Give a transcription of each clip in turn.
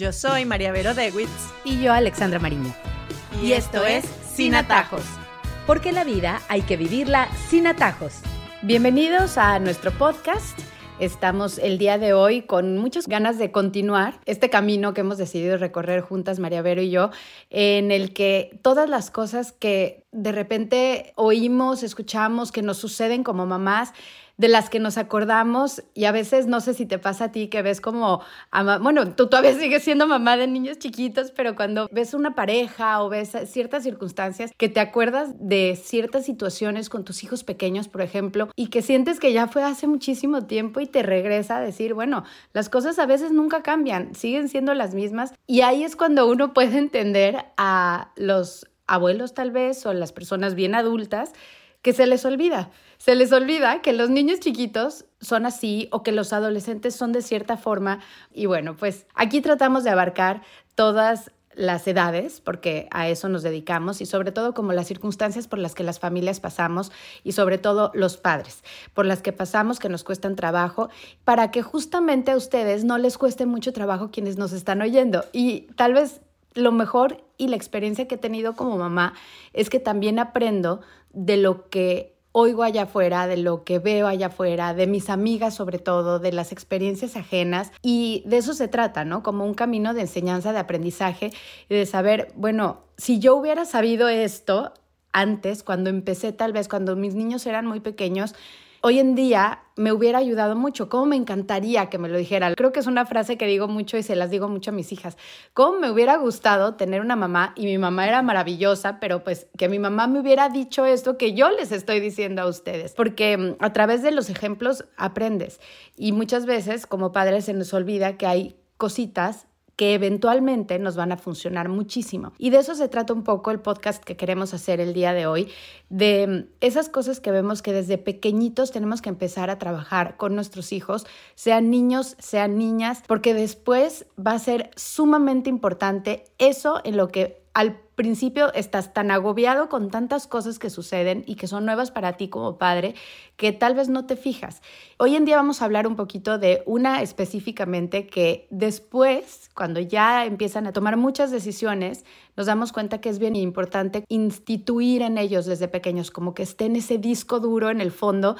Yo soy María Vero Dewitz. Y yo, Alexandra Mariño. Y, esto es Sin Atajos. Porque la vida hay que vivirla sin atajos. Bienvenidos a nuestro podcast. Estamos el día de hoy con muchas ganas de continuar este camino que hemos decidido recorrer juntas, María Vero y yo, en el que todas las cosas que de repente oímos, escuchamos, que nos suceden como mamás, de las que nos acordamos y a veces no sé si te pasa a ti que ves como, bueno, tú todavía sigues siendo mamá de niños chiquitos, pero cuando ves una pareja o ves ciertas circunstancias que te acuerdas de ciertas situaciones con tus hijos pequeños, por ejemplo, y que sientes que ya fue hace muchísimo tiempo y te regresa a decir, bueno, las cosas a veces nunca cambian, siguen siendo las mismas. Y ahí es cuando uno puede entender a los abuelos tal vez o las personas bien adultas que se les olvida. Se les olvida que los niños chiquitos son así o que los adolescentes son de cierta forma. Y bueno, pues aquí tratamos de abarcar todas las edades, porque a eso nos dedicamos, y sobre todo como las circunstancias por las que las familias pasamos, y sobre todo los padres, por las que pasamos que nos cuestan trabajo, para que justamente a ustedes no les cueste mucho trabajo quienes nos están oyendo. Y tal vez lo mejor y la experiencia que he tenido como mamá es que también aprendo de lo que oigo allá afuera, de lo que veo allá afuera, de mis amigas sobre todo, de las experiencias ajenas y de eso se trata, ¿no? Como un camino de enseñanza, de aprendizaje y de saber, bueno, si yo hubiera sabido esto antes, cuando empecé tal vez, cuando mis niños eran muy pequeños, hoy en día me hubiera ayudado mucho. ¿Cómo me encantaría que me lo dijera? Creo que es una frase que digo mucho y se las digo mucho a mis hijas. ¿Cómo me hubiera gustado tener una mamá y mi mamá era maravillosa, pero pues que mi mamá me hubiera dicho esto que yo les estoy diciendo a ustedes? Porque mm, a través de los ejemplos aprendes y muchas veces como padres se nos olvida que hay cositas que eventualmente nos van a funcionar muchísimo. Y de eso se trata un poco el podcast que queremos hacer el día de hoy, de mm, esas cosas que vemos que desde pequeñitos tenemos que empezar a trabajar con nuestros hijos, sean niños, sean niñas, porque después va a ser sumamente importante eso en lo que al principio estás tan agobiado con tantas cosas que suceden y que son nuevas para ti como padre que tal vez no te fijas. Hoy en día vamos a hablar un poquito de una específicamente que después, cuando ya empiezan a tomar muchas decisiones, nos damos cuenta que es bien importante instituir en ellos desde pequeños, como que esté en ese disco duro en el fondo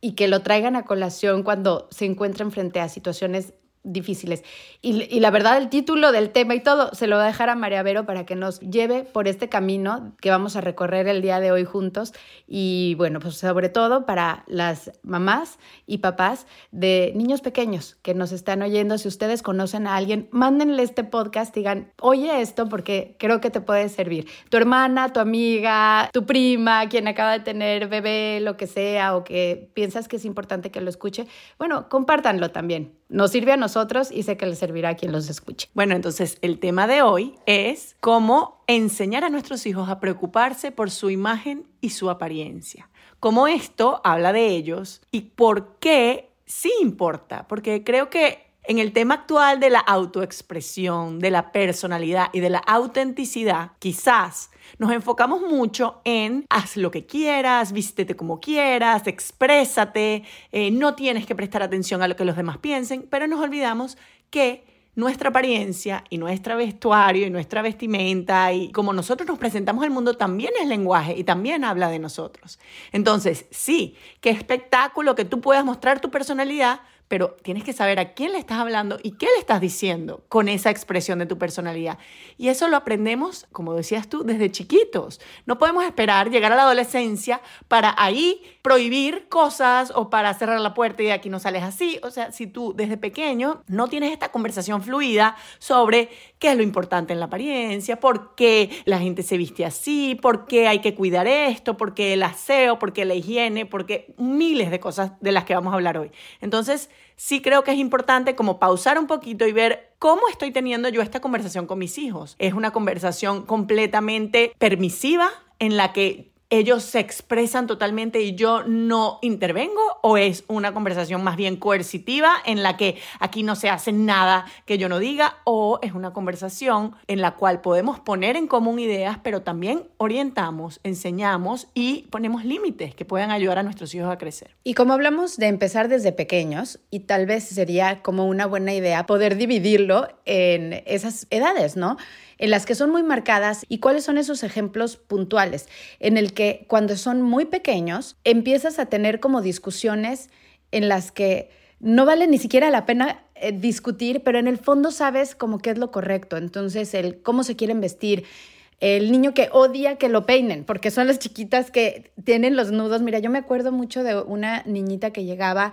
y que lo traigan a colación cuando se encuentren frente a situaciones difíciles. Y, la verdad, el título del tema y todo se lo voy a dejar a María Vero para que nos lleve por este camino que vamos a recorrer el día de hoy juntos. Y bueno, pues sobre todo para las mamás y papás de niños pequeños que nos están oyendo. Si ustedes conocen a alguien, mándenle este podcast, digan, oye esto porque creo que te puede servir. Tu hermana, tu amiga, tu prima, quien acaba de tener bebé, lo que sea, o que piensas que es importante que lo escuche, bueno, compártanlo también nos sirve a nosotros y sé que le servirá a quien los escuche. Bueno, entonces el tema de hoy es cómo enseñar a nuestros hijos a preocuparse por su imagen y su apariencia. Cómo esto habla de ellos y por qué sí importa, porque creo que en el tema actual de la autoexpresión, de la personalidad y de la autenticidad, quizás nos enfocamos mucho en haz lo que quieras, vístete como quieras, exprésate, eh, no tienes que prestar atención a lo que los demás piensen, pero nos olvidamos que nuestra apariencia y nuestro vestuario y nuestra vestimenta y como nosotros nos presentamos al mundo también es lenguaje y también habla de nosotros. Entonces, sí, qué espectáculo que tú puedas mostrar tu personalidad, pero tienes que saber a quién le estás hablando y qué le estás diciendo con esa expresión de tu personalidad. Y eso lo aprendemos, como decías tú, desde chiquitos. No podemos esperar llegar a la adolescencia para ahí prohibir cosas o para cerrar la puerta y aquí no sales así. O sea, si tú desde pequeño no tienes esta conversación fluida sobre qué es lo importante en la apariencia, por qué la gente se viste así, por qué hay que cuidar esto, por qué el aseo, por qué la higiene, por qué miles de cosas de las que vamos a hablar hoy. Entonces, sí creo que es importante como pausar un poquito y ver cómo estoy teniendo yo esta conversación con mis hijos. Es una conversación completamente permisiva en la que ellos se expresan totalmente y yo no intervengo o es una conversación más bien coercitiva en la que aquí no se hace nada que yo no diga o es una conversación en la cual podemos poner en común ideas pero también orientamos, enseñamos y ponemos límites que puedan ayudar a nuestros hijos a crecer. Y como hablamos de empezar desde pequeños y tal vez sería como una buena idea poder dividirlo en esas edades, ¿no? En las que son muy marcadas y cuáles son esos ejemplos puntuales en el que cuando son muy pequeños empiezas a tener como discusiones en las que no vale ni siquiera la pena eh, discutir, pero en el fondo sabes como qué es lo correcto. Entonces, el cómo se quieren vestir, el niño que odia que lo peinen, porque son las chiquitas que tienen los nudos. Mira, yo me acuerdo mucho de una niñita que llegaba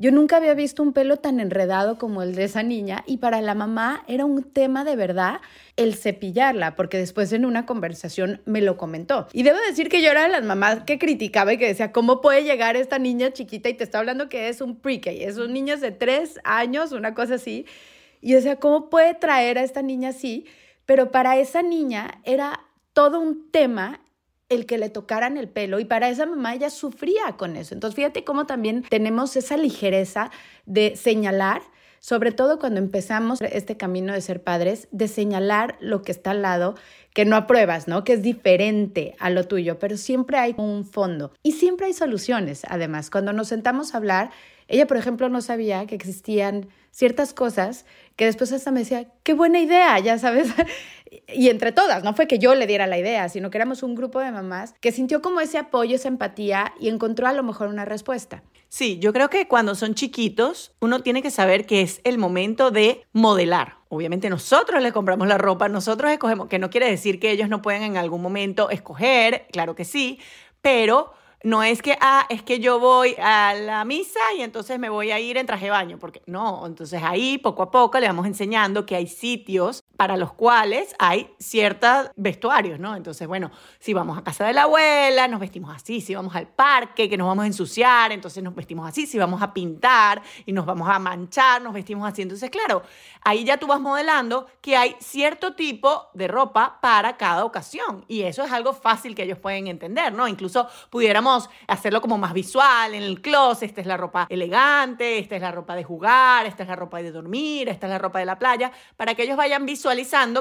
yo nunca había visto un pelo tan enredado como el de esa niña y para la mamá era un tema de verdad el cepillarla, porque después en una conversación me lo comentó. Y debo decir que yo era de las mamás que criticaba y que decía, ¿cómo puede llegar esta niña chiquita? Y te está hablando que es un pre-K, es un niño de tres años, una cosa así. Y decía, ¿cómo puede traer a esta niña así? Pero para esa niña era todo un tema el que le tocaran el pelo y para esa mamá ella sufría con eso. Entonces fíjate cómo también tenemos esa ligereza de señalar, sobre todo cuando empezamos este camino de ser padres, de señalar lo que está al lado, que no apruebas, ¿no? Que es diferente a lo tuyo, pero siempre hay un fondo y siempre hay soluciones. Además, cuando nos sentamos a hablar, ella, por ejemplo, no sabía que existían ciertas cosas que después hasta me decía, qué buena idea, ya sabes. y entre todas, no fue que yo le diera la idea, sino que éramos un grupo de mamás que sintió como ese apoyo, esa empatía y encontró a lo mejor una respuesta. Sí, yo creo que cuando son chiquitos, uno tiene que saber que es el momento de modelar. Obviamente nosotros les compramos la ropa, nosotros escogemos, que no quiere decir que ellos no pueden en algún momento escoger, claro que sí, pero no es que, ah, es que yo voy a la misa y entonces me voy a ir en traje de baño, porque no, entonces ahí poco a poco le vamos enseñando que hay sitios para los cuales hay ciertos vestuarios, ¿no? Entonces, bueno, si vamos a casa de la abuela, nos vestimos así, si vamos al parque, que nos vamos a ensuciar, entonces nos vestimos así, si vamos a pintar y nos vamos a manchar, nos vestimos así. Entonces, claro, ahí ya tú vas modelando que hay cierto tipo de ropa para cada ocasión y eso es algo fácil que ellos pueden entender, ¿no? Incluso pudiéramos hacerlo como más visual en el closet. Esta es la ropa elegante, esta es la ropa de jugar, esta es la ropa de dormir, esta es la ropa de la playa, para que ellos vayan visualizando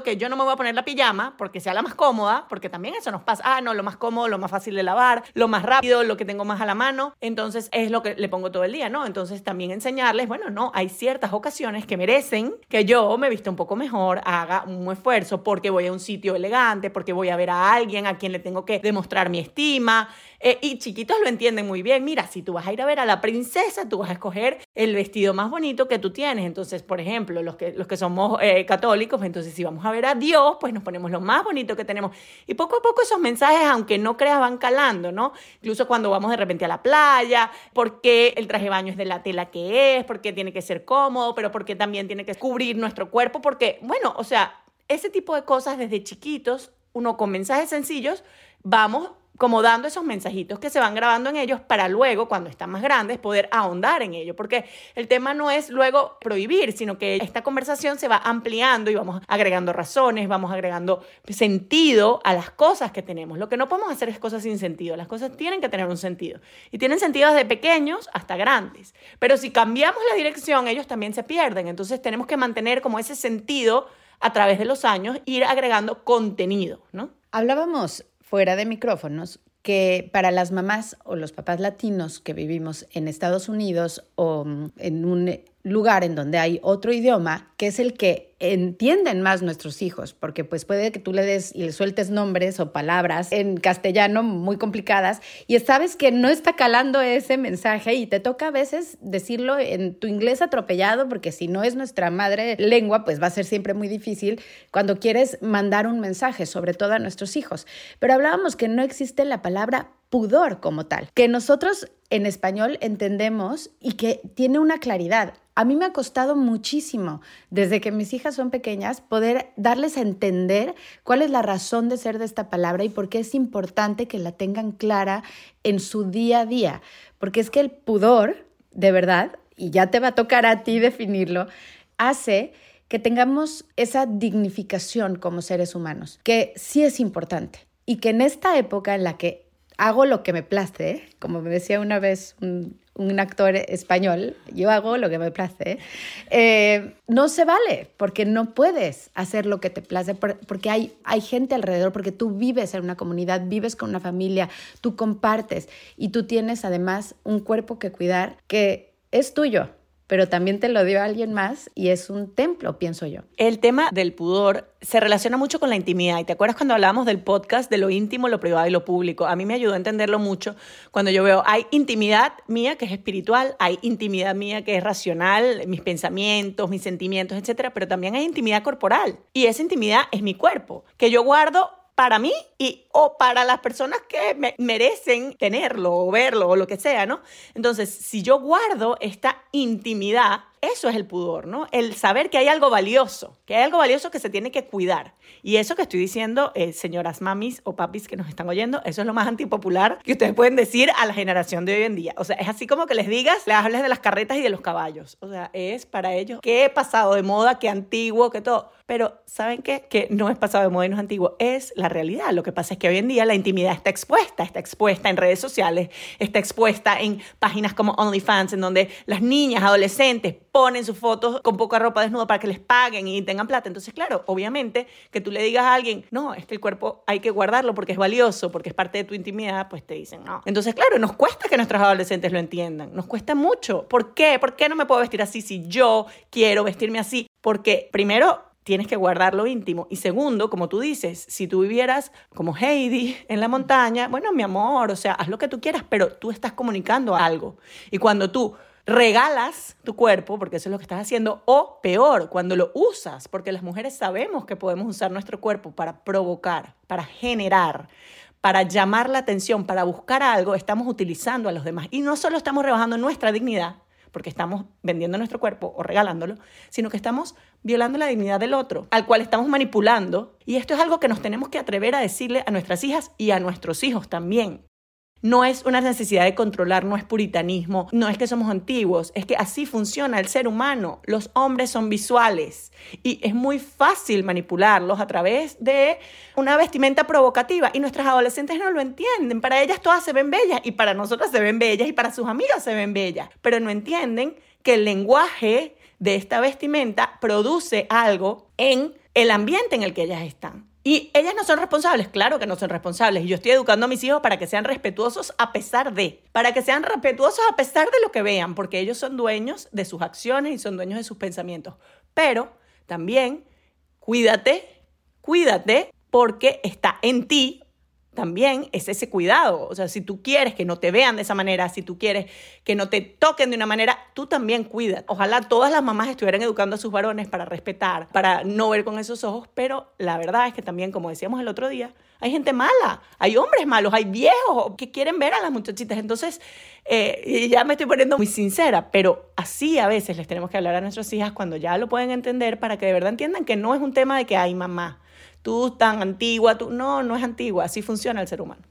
que yo no me voy a poner la pijama porque sea la más cómoda, porque también eso nos pasa. Ah, no, lo más cómodo, lo más fácil de lavar, lo más rápido, lo que tengo más a la mano. Entonces es lo que le pongo todo el día, ¿no? Entonces también enseñarles, bueno, no, hay ciertas ocasiones que merecen que yo me vista un poco mejor, haga un esfuerzo porque voy a un sitio elegante, porque voy a ver a alguien a quien le tengo que demostrar mi estima. Eh, y chiquitos lo entienden muy bien. Mira, si tú vas a ir a ver a la princesa, tú vas a escoger el vestido más bonito que tú tienes. Entonces, por ejemplo, los que, los que somos eh, católicos, entonces si vamos a ver a Dios, pues nos ponemos lo más bonito que tenemos. Y poco a poco esos mensajes, aunque no creas, van calando, ¿no? Incluso cuando vamos de repente a la playa, porque el traje de baño es de la tela que es, porque tiene que ser cómodo, pero porque también tiene que cubrir nuestro cuerpo, porque, bueno, o sea, ese tipo de cosas desde chiquitos, uno con mensajes sencillos, vamos como dando esos mensajitos que se van grabando en ellos para luego, cuando están más grandes, poder ahondar en ello. Porque el tema no es luego prohibir, sino que esta conversación se va ampliando y vamos agregando razones, vamos agregando sentido a las cosas que tenemos. Lo que no podemos hacer es cosas sin sentido. Las cosas tienen que tener un sentido. Y tienen sentido desde pequeños hasta grandes. Pero si cambiamos la dirección, ellos también se pierden. Entonces tenemos que mantener como ese sentido a través de los años, ir agregando contenido, ¿no? Hablábamos fuera de micrófonos que para las mamás o los papás latinos que vivimos en Estados Unidos o mm, en un lugar en donde hay otro idioma, que es el que entienden más nuestros hijos, porque pues puede que tú le des y le sueltes nombres o palabras en castellano muy complicadas y sabes que no está calando ese mensaje y te toca a veces decirlo en tu inglés atropellado, porque si no es nuestra madre lengua, pues va a ser siempre muy difícil cuando quieres mandar un mensaje, sobre todo a nuestros hijos. Pero hablábamos que no existe la palabra pudor como tal, que nosotros en español entendemos y que tiene una claridad. A mí me ha costado muchísimo, desde que mis hijas son pequeñas, poder darles a entender cuál es la razón de ser de esta palabra y por qué es importante que la tengan clara en su día a día. Porque es que el pudor, de verdad, y ya te va a tocar a ti definirlo, hace que tengamos esa dignificación como seres humanos, que sí es importante y que en esta época en la que hago lo que me place, como me decía una vez un, actor español, yo hago lo que me place, eh, no se vale, porque no puedes hacer lo que te place, porque hay, hay gente alrededor, porque tú vives en una comunidad, vives con una familia, tú compartes y tú tienes además un cuerpo que cuidar que es tuyo, pero también te lo dio alguien más y es un templo, pienso yo. El tema del pudor se relaciona mucho con la intimidad. ¿Y te acuerdas cuando hablábamos del podcast de lo íntimo, lo privado y lo público? A mí me ayudó a entenderlo mucho cuando yo veo, hay intimidad mía que es espiritual, hay intimidad mía que es racional, mis pensamientos, mis sentimientos, etcétera, pero también hay intimidad corporal. Y esa intimidad es mi cuerpo, que yo guardo para mí y o para las personas que me merecen tenerlo o verlo o lo que sea, ¿no? Entonces, si yo guardo esta intimidad, eso es el pudor, ¿no? El saber que hay algo valioso, que hay algo valioso que se tiene que cuidar. Y eso que estoy diciendo, eh, señoras mamis o papis que nos están oyendo, eso es lo más antipopular que ustedes pueden decir a la generación de hoy en día. O sea, es así como que les digas, les hables de las carretas y de los caballos. O sea, es para ellos qué pasado de moda, qué antiguo, qué todo. Pero, ¿saben qué? Que no es pasado de moda y no es antiguo, es la realidad. Lo que pasa es que hoy en día la intimidad está expuesta, está expuesta en redes sociales, está expuesta en páginas como OnlyFans, en donde las niñas, adolescentes, ponen sus fotos con poca ropa desnuda para que les paguen y tengan plata. Entonces, claro, obviamente que tú le digas a alguien, no, es que el cuerpo hay que guardarlo porque es valioso, porque es parte de tu intimidad, pues te dicen no. Entonces, claro, nos cuesta que nuestros adolescentes lo entiendan, nos cuesta mucho. ¿Por qué? ¿Por qué no me puedo vestir así si yo quiero vestirme así? Porque primero tienes que guardar lo íntimo. Y segundo, como tú dices, si tú vivieras como Heidi en la montaña, bueno, mi amor, o sea, haz lo que tú quieras, pero tú estás comunicando algo. Y cuando tú regalas tu cuerpo, porque eso es lo que estás haciendo, o peor, cuando lo usas, porque las mujeres sabemos que podemos usar nuestro cuerpo para provocar, para generar, para llamar la atención, para buscar algo, estamos utilizando a los demás. Y no solo estamos rebajando nuestra dignidad, porque estamos vendiendo nuestro cuerpo o regalándolo, sino que estamos violando la dignidad del otro, al cual estamos manipulando. Y esto es algo que nos tenemos que atrever a decirle a nuestras hijas y a nuestros hijos también. No es una necesidad de controlar, no es puritanismo, no es que somos antiguos, es que así funciona el ser humano. Los hombres son visuales y es muy fácil manipularlos a través de una vestimenta provocativa y nuestras adolescentes no lo entienden. Para ellas todas se ven bellas y para nosotras se ven bellas y para sus amigas se ven bellas, pero no entienden que el lenguaje de esta vestimenta produce algo en el ambiente en el que ellas están. Y ellas no son responsables, claro que no son responsables. Y yo estoy educando a mis hijos para que sean respetuosos a pesar de, para que sean respetuosos a pesar de lo que vean, porque ellos son dueños de sus acciones y son dueños de sus pensamientos. Pero también cuídate, cuídate, porque está en ti también es ese cuidado. O sea, si tú quieres que no te vean de esa manera, si tú quieres que no te toquen de una manera, tú también cuida. Ojalá todas las mamás estuvieran educando a sus varones para respetar, para no ver con esos ojos, pero la verdad es que también, como decíamos el otro día, hay gente mala, hay hombres malos, hay viejos que quieren ver a las muchachitas. Entonces, eh, ya me estoy poniendo muy sincera, pero así a veces les tenemos que hablar a nuestras hijas cuando ya lo pueden entender para que de verdad entiendan que no es un tema de que hay mamá tú tan antigua, tú no, no es antigua, así funciona el ser humano.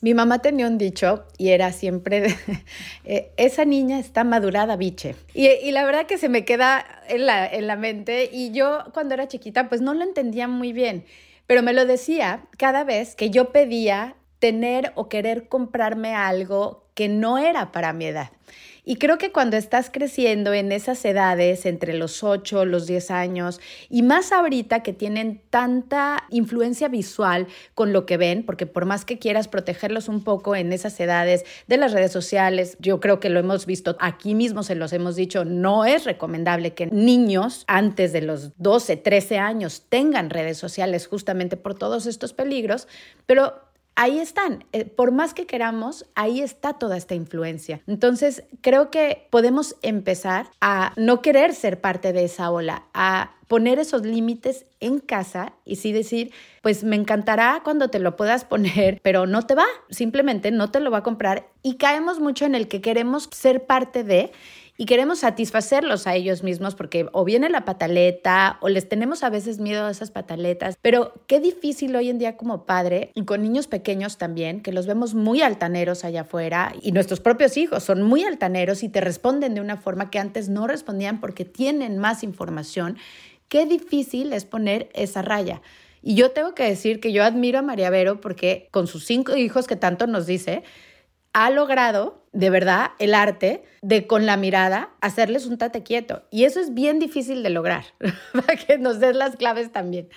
Mi mamá tenía un dicho y era siempre, eh, esa niña está madurada, biche. Y, y, la verdad que se me queda en la, en la mente y yo cuando era chiquita pues no lo entendía muy bien, pero me lo decía cada vez que yo pedía tener o querer comprarme algo que no era para mi edad. Y creo que cuando estás creciendo en esas edades, entre los 8, los 10 años, y más ahorita que tienen tanta influencia visual con lo que ven, porque por más que quieras protegerlos un poco en esas edades de las redes sociales, yo creo que lo hemos visto aquí mismo, se los hemos dicho, no es recomendable que niños antes de los 12, 13 años tengan redes sociales justamente por todos estos peligros, pero ahí están. Eh, por más que queramos, ahí está toda esta influencia. Entonces, creo que podemos empezar a no querer ser parte de esa ola, a poner esos límites en casa y sí decir, pues me encantará cuando te lo puedas poner, pero no te va, simplemente no te lo va a comprar y caemos mucho en el que queremos ser parte de y queremos satisfacerlos a ellos mismos porque o viene la pataleta o les tenemos a veces miedo a esas pataletas, pero qué difícil hoy en día como padre y con niños pequeños también, que los vemos muy altaneros allá afuera y nuestros propios hijos son muy altaneros y te responden de una forma que antes no respondían porque tienen más información. Qué difícil es poner esa raya. Y yo tengo que decir que yo admiro a María Vero porque con sus cinco hijos que tanto nos dice, ha logrado de verdad el arte de con la mirada hacerles un tate quieto. Y eso es bien difícil de lograr, para que nos des las claves también.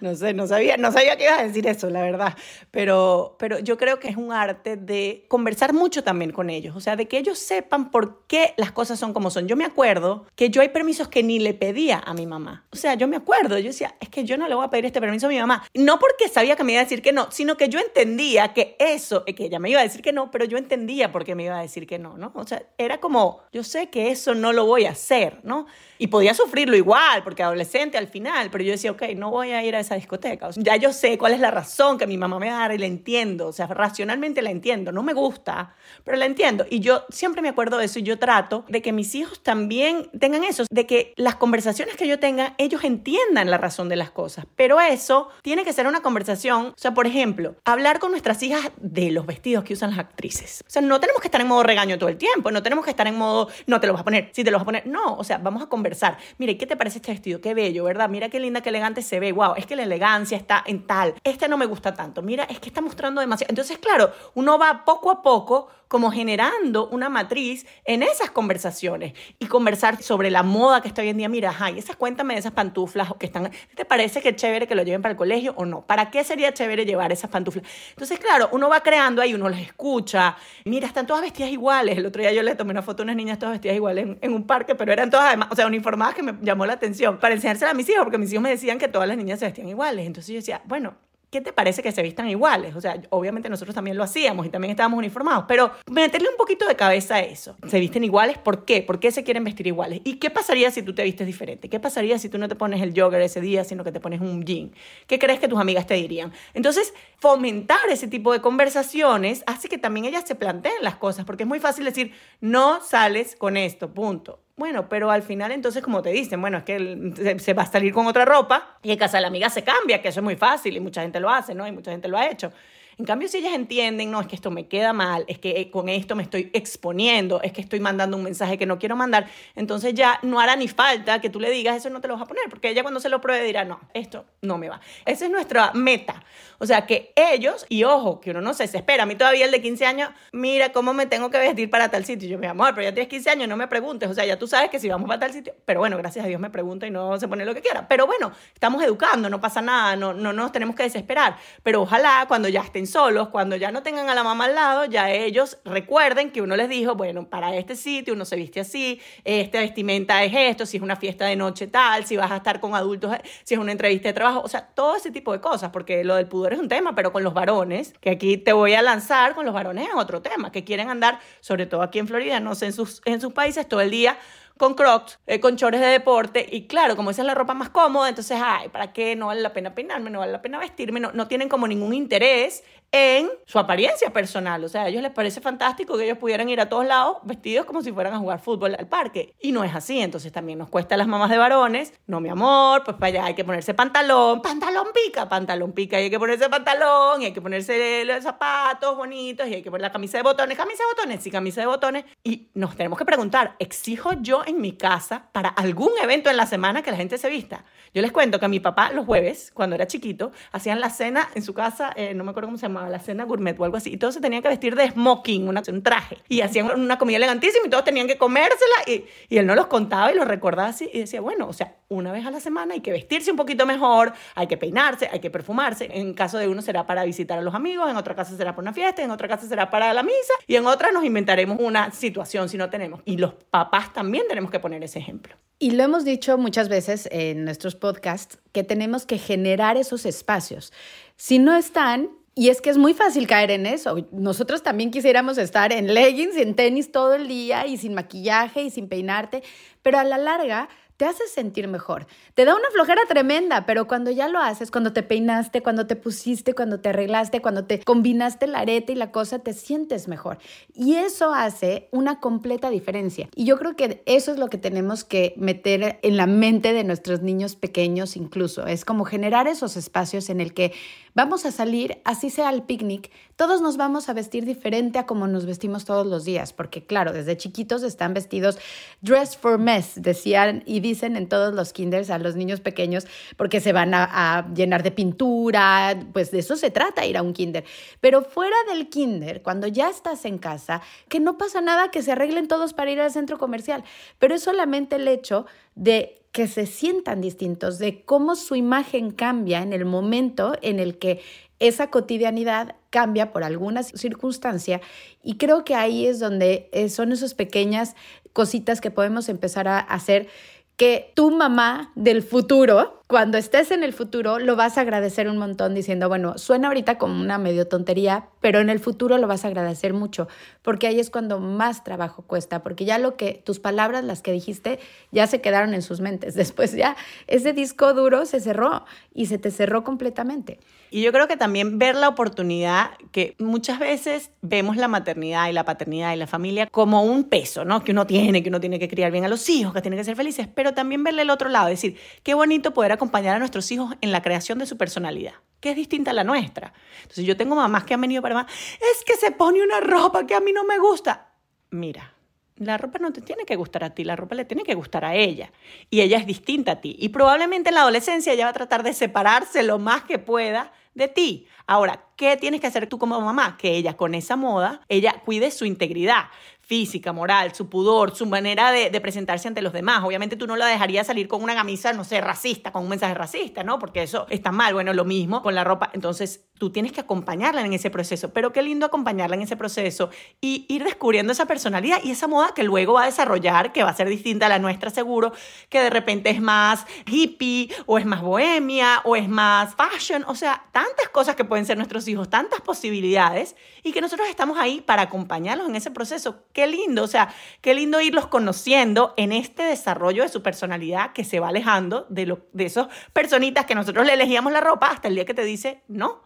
No sé, no sabía, no sabía que ibas a decir eso, la verdad. Pero, pero yo creo que es un arte de conversar mucho también con ellos, o sea, de que ellos sepan por qué las cosas son como son. Yo me acuerdo que yo hay permisos que ni le pedía a mi mamá. O sea, yo me acuerdo, yo decía, es que yo no le voy a pedir este permiso a mi mamá. No porque sabía que me iba a decir que no, sino que yo entendía que eso, que ella me iba a decir que no, pero yo entendía por qué me iba a decir que no, ¿no? O sea, era como, yo sé que eso no lo voy a hacer, ¿no? Y podía sufrirlo igual, porque adolescente al final, pero yo decía, ok, no voy a ir a esa discoteca. O sea, ya yo sé cuál es la razón que mi mamá me va a dar y la entiendo, o sea, racionalmente la entiendo, no me gusta, pero la entiendo. Y yo siempre me acuerdo de eso y yo trato de que mis hijos también tengan eso, de que las conversaciones que yo tenga, ellos entiendan la razón de las cosas. Pero eso tiene que ser una conversación, o sea, por ejemplo, hablar con nuestras hijas de los vestidos que usan las actrices. O sea, no tenemos que estar en modo regaño todo el tiempo, no tenemos que estar en modo, no te lo vas a poner, si te lo vas a poner, no, o sea, vamos a conversar. Mire, ¿qué te parece este vestido? Qué bello, ¿verdad? Mira qué linda, qué elegante se ve, wow, es que la elegancia está en tal, este no me gusta tanto, mira, es que está mostrando demasiado. Entonces, claro, uno va poco a poco como generando una matriz en esas conversaciones y conversar sobre la moda que está hoy en día. Mira, ay, esas cuéntame de esas pantuflas que están, ¿te parece que es chévere que lo lleven para el colegio o no? ¿Para qué sería chévere llevar esas pantuflas? Entonces, claro, uno va creando ahí, uno las escucha, mira, están todas vestidas iguales. El otro día yo le tomé una foto a unas niñas todas vestidas iguales en, un parque, pero eran todas además, o sea, uniformadas que me llamó la atención para enseñársela a mis hijos, porque mis hijos me decían que todas las niñas se vestían iguales. Entonces yo decía, bueno, ¿qué te parece que se vistan iguales? O sea, obviamente nosotros también lo hacíamos y también estábamos uniformados, pero meterle un poquito de cabeza a eso. ¿Se visten iguales? ¿Por qué? ¿Por qué se quieren vestir iguales? ¿Y qué pasaría si tú te vistes diferente? ¿Qué pasaría si tú no te pones el jogger ese día, sino que te pones un jean? ¿Qué crees que tus amigas te dirían? Entonces, fomentar ese tipo de conversaciones hace que también ellas se planteen las cosas, porque es muy fácil decir, no sales con esto, punto. Bueno, pero al final entonces como te dicen, bueno, es que se, va a salir con otra ropa y en casa de la amiga se cambia, que eso es muy fácil y mucha gente lo hace, ¿no? Y mucha gente lo ha hecho. En cambio, si ellas entienden, no, es que esto me queda mal, es que eh, con esto me estoy exponiendo, es que estoy mandando un mensaje que no quiero mandar, entonces ya no hará ni falta que tú le digas, eso no te lo vas a poner, porque ella cuando se lo pruebe dirá, no, esto no me va. Esa es nuestra meta. O sea, que ellos, y ojo, que uno no se desespera, a mí todavía el de 15 años, mira cómo me tengo que vestir para tal sitio. Yo, mi amor, pero ya tienes 15 años, no me preguntes, o sea, ya tú sabes que si vamos para tal sitio, pero bueno, gracias a Dios me pregunta y no se pone lo que quiera. Pero bueno, estamos educando, no pasa nada, no, no nos tenemos que desesperar. Pero ojalá cuando ya estén solos, cuando ya no tengan a la mamá al lado, ya ellos recuerden que uno les dijo, bueno, para este sitio uno se viste así, esta vestimenta es esto, si es una fiesta de noche tal, si vas a estar con adultos, si es una entrevista de trabajo, o sea, todo ese tipo de cosas, porque lo del pudor es un tema, pero con los varones, que aquí te voy a lanzar, con los varones es otro tema, que quieren andar, sobre todo aquí en Florida, no sé, en sus, en sus países todo el día con crocs, eh, con chores de deporte y claro, como esa es la ropa más cómoda, entonces, ay, ¿para qué? No vale la pena peinarme, no vale la pena vestirme, no, no tienen como ningún interés en su apariencia personal. O sea, a ellos les parece fantástico que ellos pudieran ir a todos lados vestidos como si fueran a jugar fútbol al parque. Y no es así. Entonces también nos cuesta a las mamás de varones. No, mi amor, pues para allá hay que ponerse pantalón. Pantalón pica, pantalón pica. Y hay que ponerse pantalón y hay que ponerse los zapatos bonitos y hay que poner la camisa de botones. Camisa de botones, sí, camisa de botones. Y nos tenemos que preguntar, ¿exijo yo en mi casa para algún evento en la semana que la gente se vista? Yo les cuento que a mi papá los jueves, cuando era chiquito, hacían la cena en su casa, eh, no me acuerdo cómo se llama la cena gourmet o algo así, y todos se tenían que vestir de smoking, una, un traje, y hacían una comida elegantísima y todos tenían que comérsela, y, y él no los contaba y los recordaba así, y decía, bueno, o sea, una vez a la semana hay que vestirse un poquito mejor, hay que peinarse, hay que perfumarse, en caso de uno será para visitar a los amigos, en otra casa será para una fiesta, en otra casa será para la misa, y en otra nos inventaremos una situación si no tenemos. Y los papás también tenemos que poner ese ejemplo. Y lo hemos dicho muchas veces en nuestros podcasts, que tenemos que generar esos espacios. Si no están, y es que es muy fácil caer en eso. Nosotros también quisiéramos estar en leggings y en tenis todo el día y sin maquillaje y sin peinarte, pero a la larga te hace sentir mejor. Te da una flojera tremenda, pero cuando ya lo haces, cuando te peinaste, cuando te pusiste, cuando te arreglaste, cuando te combinaste la arete y la cosa, te sientes mejor. Y eso hace una completa diferencia. Y yo creo que eso es lo que tenemos que meter en la mente de nuestros niños pequeños incluso. Es como generar esos espacios en el que Vamos a salir, así sea al picnic, todos nos vamos a vestir diferente a como nos vestimos todos los días, porque claro, desde chiquitos están vestidos dress for mess, decían y dicen en todos los kinders a los niños pequeños, porque se van a, llenar de pintura, pues de eso se trata ir a un kinder. Pero fuera del kinder, cuando ya estás en casa, que no pasa nada que se arreglen todos para ir al centro comercial, pero es solamente el hecho de que se sientan distintos, de cómo su imagen cambia en el momento en el que esa cotidianidad cambia por alguna circunstancia y creo que ahí es donde eh, son esas pequeñas cositas que podemos empezar a hacer que tu mamá del futuro, cuando estés en el futuro, lo vas a agradecer un montón diciendo, bueno, suena ahorita como una medio tontería, pero en el futuro lo vas a agradecer mucho, porque ahí es cuando más trabajo cuesta, porque ya lo que tus palabras, las que dijiste, ya se quedaron en sus mentes. Después ya ese disco duro se cerró y se te cerró completamente. Y yo creo que también ver la oportunidad, que muchas veces vemos la maternidad y la paternidad y la familia como un peso, ¿no? Que uno tiene, que uno tiene que criar bien a los hijos, que tiene que ser felices, pero también verle el otro lado, decir, qué bonito poder acompañar a nuestros hijos en la creación de su personalidad que es distinta a la nuestra. Entonces yo tengo mamás que han venido para más, es que se pone una ropa que a mí no me gusta. Mira, la ropa no te tiene que gustar a ti, la ropa le tiene que gustar a ella. Y ella es distinta a ti. Y probablemente en la adolescencia ella va a tratar de separarse lo más que pueda de ti. Ahora, ¿qué tienes que hacer tú como mamá? Que ella con esa moda, ella cuide su integridad física, moral, su pudor, su manera de, presentarse ante los demás. Obviamente tú no la dejarías salir con una camisa, no sé, racista, con un mensaje racista, ¿no? Porque eso está mal. Bueno, lo mismo con la ropa. Entonces tú tienes que acompañarla en ese proceso. Pero qué lindo acompañarla en ese proceso y ir descubriendo esa personalidad y esa moda que luego va a desarrollar, que va a ser distinta a la nuestra seguro, que de repente es más hippie o es más bohemia o es más fashion. O sea, tantas cosas que pueden ser nuestros hijos, tantas posibilidades y que nosotros estamos ahí para acompañarlos en ese proceso. Lindo, o sea, qué lindo irlos conociendo en este desarrollo de su personalidad que se va alejando de, lo, de esos personitas que nosotros le elegíamos la ropa hasta el día que te dice, no,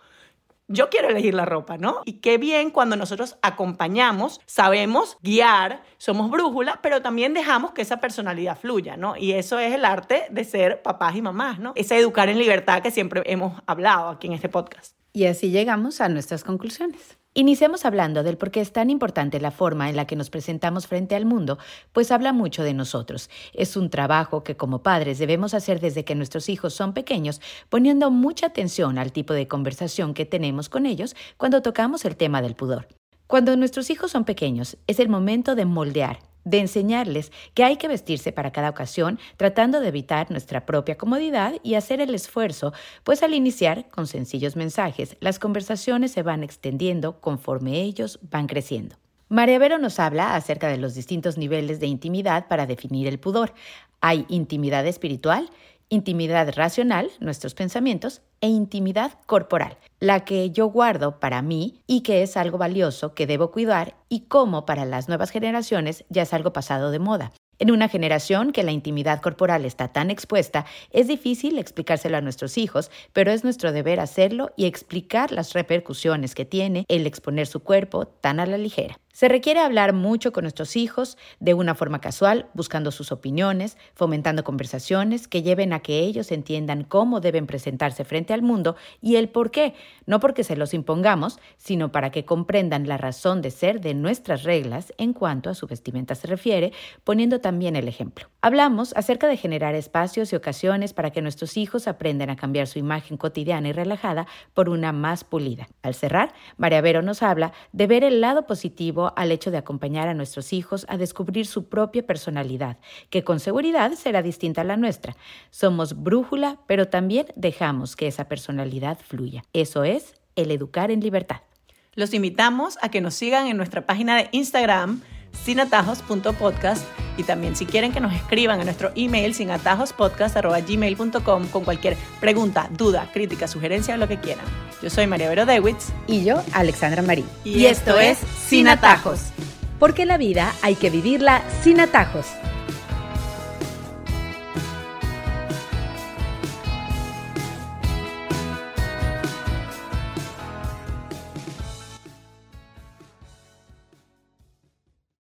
yo quiero elegir la ropa, ¿no? Y qué bien cuando nosotros acompañamos, sabemos guiar, somos brújula, pero también dejamos que esa personalidad fluya, ¿no? Y eso es el arte de ser papás y mamás, ¿no? Ese educar en libertad que siempre hemos hablado aquí en este podcast. Y así llegamos a nuestras conclusiones. Iniciamos hablando del por qué es tan importante la forma en la que nos presentamos frente al mundo, pues habla mucho de nosotros. Es un trabajo que como padres debemos hacer desde que nuestros hijos son pequeños, poniendo mucha atención al tipo de conversación que tenemos con ellos cuando tocamos el tema del pudor. Cuando nuestros hijos son pequeños, es el momento de moldear, de enseñarles que hay que vestirse para cada ocasión, tratando de evitar nuestra propia comodidad y hacer el esfuerzo, pues al iniciar con sencillos mensajes, las conversaciones se van extendiendo conforme ellos van creciendo. María Vero nos habla acerca de los distintos niveles de intimidad para definir el pudor. Hay intimidad espiritual, intimidad racional, nuestros pensamientos, e intimidad corporal, la que yo guardo para mí y que es algo valioso que debo cuidar y como para las nuevas generaciones ya es algo pasado de moda. En una generación que la intimidad corporal está tan expuesta, es difícil explicárselo a nuestros hijos, pero es nuestro deber hacerlo y explicar las repercusiones que tiene el exponer su cuerpo tan a la ligera. Se requiere hablar mucho con nuestros hijos de una forma casual, buscando sus opiniones, fomentando conversaciones que lleven a que ellos entiendan cómo deben presentarse frente al mundo y el por qué, no porque se los impongamos, sino para que comprendan la razón de ser de nuestras reglas en cuanto a su vestimenta se refiere, poniendo también el ejemplo. Hablamos acerca de generar espacios y ocasiones para que nuestros hijos aprendan a cambiar su imagen cotidiana y relajada por una más pulida. Al cerrar, María Vero nos habla de ver el lado positivo al hecho de acompañar a nuestros hijos a descubrir su propia personalidad, que con seguridad será distinta a la nuestra. Somos brújula, pero también dejamos que esa personalidad fluya. Eso es el educar en libertad. Los invitamos a que nos sigan en nuestra página de Instagram sinatajos.podcast y también si quieren que nos escriban a nuestro email sinatajospodcast.gmail.com con cualquier pregunta, duda, crítica, sugerencia o lo que quieran. Yo soy María Vero Dewitz. Y yo, Alexandra Marín. Y, y esto es Sin Atajos. Porque la vida hay que vivirla sin atajos.